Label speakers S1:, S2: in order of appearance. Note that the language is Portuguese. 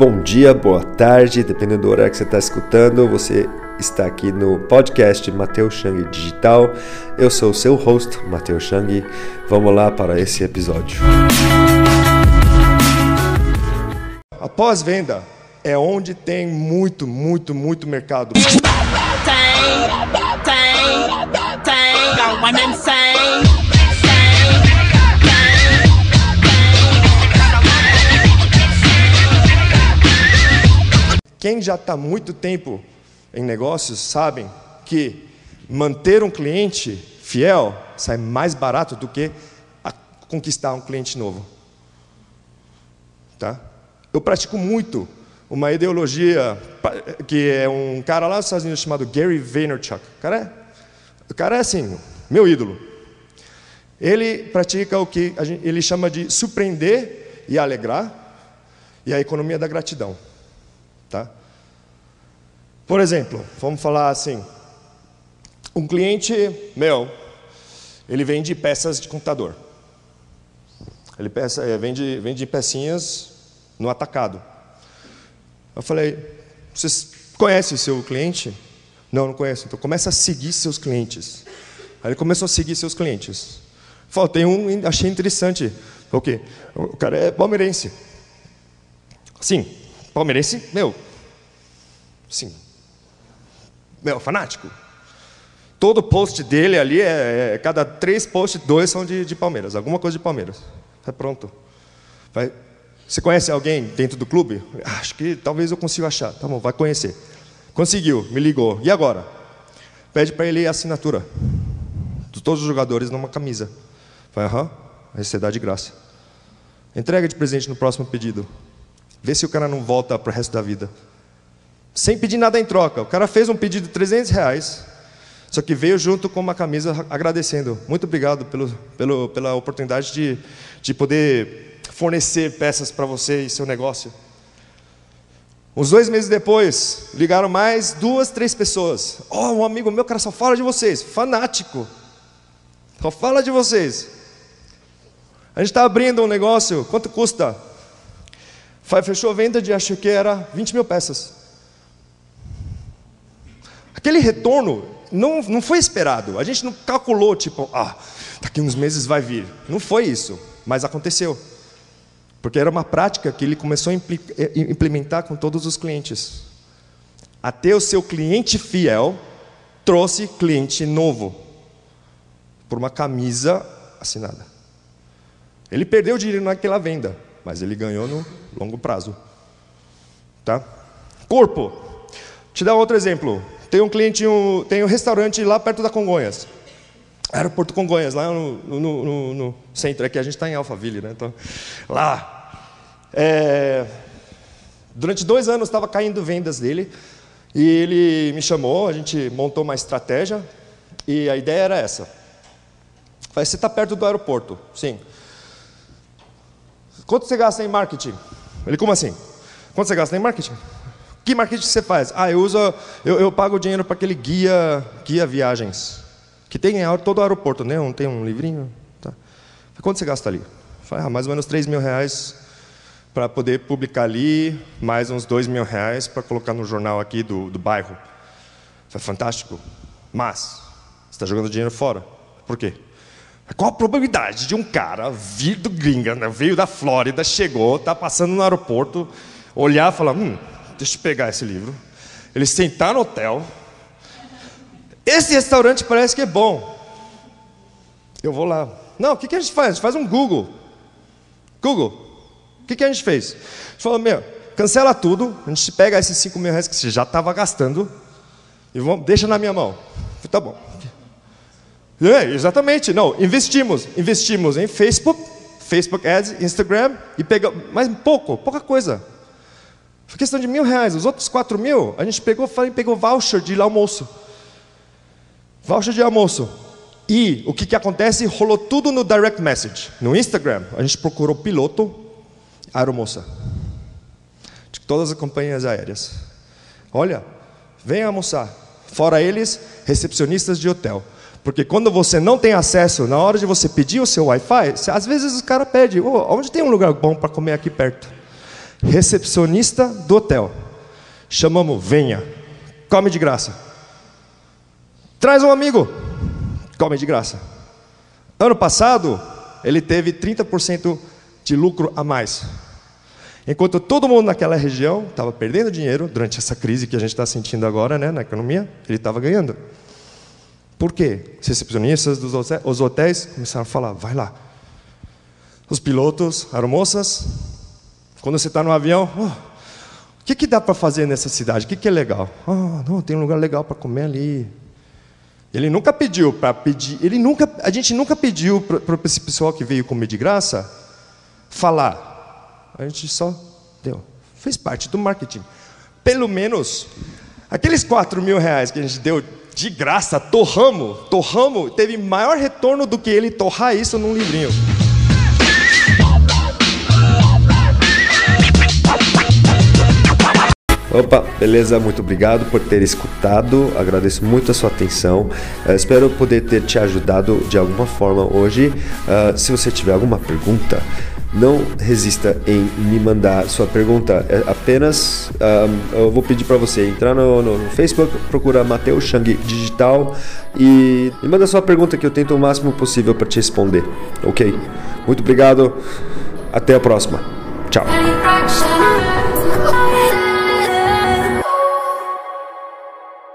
S1: bom dia, boa tarde, dependendo do horário que você está escutando. Você está aqui no podcast Mateus Chang Digital. Eu sou o seu host, Mateus Chang. Vamos lá para esse episódio. A pós-venda é onde tem muito, muito, muito mercado. Tem, tem, tem, Quem já está muito tempo em negócios sabem que manter um cliente fiel sai mais barato do que conquistar um cliente novo. Tá? Eu pratico muito uma ideologia que é um cara lá nos Estados Unidos chamado Gary Vaynerchuk. O cara é, o cara é assim, meu ídolo. Ele pratica o que gente, ele chama de surpreender e alegrar e a economia da gratidão. Tá? Por exemplo, vamos falar assim: um cliente meu, ele vende peças de computador. Ele peça, é, vende, vende pecinhas no atacado. Eu falei: vocês conhecem o seu cliente? Não, não conheço. Então começa a seguir seus clientes. Aí ele começou a seguir seus clientes. Falei, um, achei interessante. O quê? O cara é palmeirense. Sim, palmeirense, meu, sim, meu, fanático. Todo post dele ali, é, é cada três posts, dois são de, de, Palmeiras, alguma coisa de Palmeiras. É pronto. Vai, você conhece alguém dentro do clube? Acho que talvez eu consiga achar. Tá bom, vai conhecer. Conseguiu, me ligou. E agora? Pede para ele a assinatura de todos os jogadores numa camisa. Vai, aham, vai ser dá de graça. Entrega de presente no próximo pedido. Vê se o cara não volta para o resto da vida. Sem pedir nada em troca. O cara fez um pedido de 300 reais, só que veio junto com uma camisa agradecendo. Muito obrigado pelo, pelo, pela oportunidade de, de poder fornecer peças para você e seu negócio. Uns dois meses depois, ligaram mais duas, três pessoas. Oh, um amigo meu, cara, só fala de vocês. Fanático. Só fala de vocês. A gente está abrindo um negócio, quanto custa? Fechou a venda de, acho que era 20 mil peças. Aquele retorno não, não foi esperado. A gente não calculou, tipo, ah, daqui uns meses vai vir. Não foi isso, mas aconteceu. Porque era uma prática que ele começou a eh, implementar com todos os clientes. Até o seu cliente fiel trouxe cliente novo por uma camisa assinada. Ele perdeu dinheiro naquela venda, mas ele ganhou no longo prazo. Tá? Corpo. Te dar outro exemplo. Tem um cliente, um, tem um restaurante lá perto da Congonhas. Aeroporto Congonhas, lá no, no, no, no centro. Aqui a gente está em Alphaville, né? Então, lá. É, durante dois anos estava caindo vendas dele. E ele me chamou, a gente montou uma estratégia. E a ideia era essa. Você está perto do aeroporto, sim. Quanto você gasta em marketing? Ele, como assim? Quanto você gasta em marketing? Que marketing você faz? Ah, eu uso, eu, eu pago dinheiro para aquele guia, guia viagens, que tem em todo o aeroporto, né? Não tem um livrinho? Tá. Quanto você gasta ali? Falei, ah, mais ou menos 3 mil reais para poder publicar ali, mais uns 2 mil reais para colocar no jornal aqui do, do bairro. Foi fantástico. Mas, você está jogando dinheiro fora. Por quê? Qual a probabilidade de um cara vir do gringa, né, veio da Flórida, chegou, está passando no aeroporto, olhar e falar: hum, deixa eu pegar esse livro. Ele sentar no hotel. Esse restaurante parece que é bom. Eu vou lá. Não, o que, que a gente faz? A gente faz um Google. Google. O que, que a gente fez? A gente falou: meu, cancela tudo. A gente pega esses 5 mil reais que você já estava gastando e vamos, deixa na minha mão. Falei, tá bom. É, exatamente, não, investimos, investimos em Facebook, Facebook Ads, Instagram, e pegamos, mas pouco, pouca coisa. Foi questão de mil reais, os outros quatro mil, a gente pegou, pegou voucher de almoço. Voucher de almoço. E o que, que acontece? Rolou tudo no direct message. No Instagram, a gente procurou piloto, aeromoça. De todas as companhias aéreas. Olha, vem almoçar. Fora eles, recepcionistas de hotel. Porque quando você não tem acesso, na hora de você pedir o seu Wi-Fi, às vezes o cara pede, oh, onde tem um lugar bom para comer aqui perto? Recepcionista do hotel. Chamamos, venha, come de graça. Traz um amigo, come de graça. Ano passado, ele teve 30% de lucro a mais. Enquanto todo mundo naquela região estava perdendo dinheiro durante essa crise que a gente está sentindo agora né, na economia, ele estava ganhando. Por quê? Os recepcionistas dos hotéis, os hotéis começaram a falar: vai lá. Os pilotos, aeromoças, quando você está no avião, oh, o que, que dá para fazer nessa cidade? O que, que é legal? Oh, não, tem um lugar legal para comer ali. Ele nunca pediu para pedir, ele nunca, a gente nunca pediu para esse pessoal que veio comer de graça falar. A gente só deu. Fez parte do marketing. Pelo menos aqueles 4 mil reais que a gente deu de graça, torramos, torramos, teve maior retorno do que ele torrar isso num livrinho.
S2: Opa, beleza? Muito obrigado por ter escutado. Agradeço muito a sua atenção. Uh, espero poder ter te ajudado de alguma forma hoje. Uh, se você tiver alguma pergunta, não resista em me mandar sua pergunta. É apenas um, eu vou pedir para você entrar no, no, no, Facebook, procura Mateus Chang Digital e me manda sua pergunta que eu tento o máximo possível para te responder. Ok? Muito obrigado. Até a próxima. Tchau.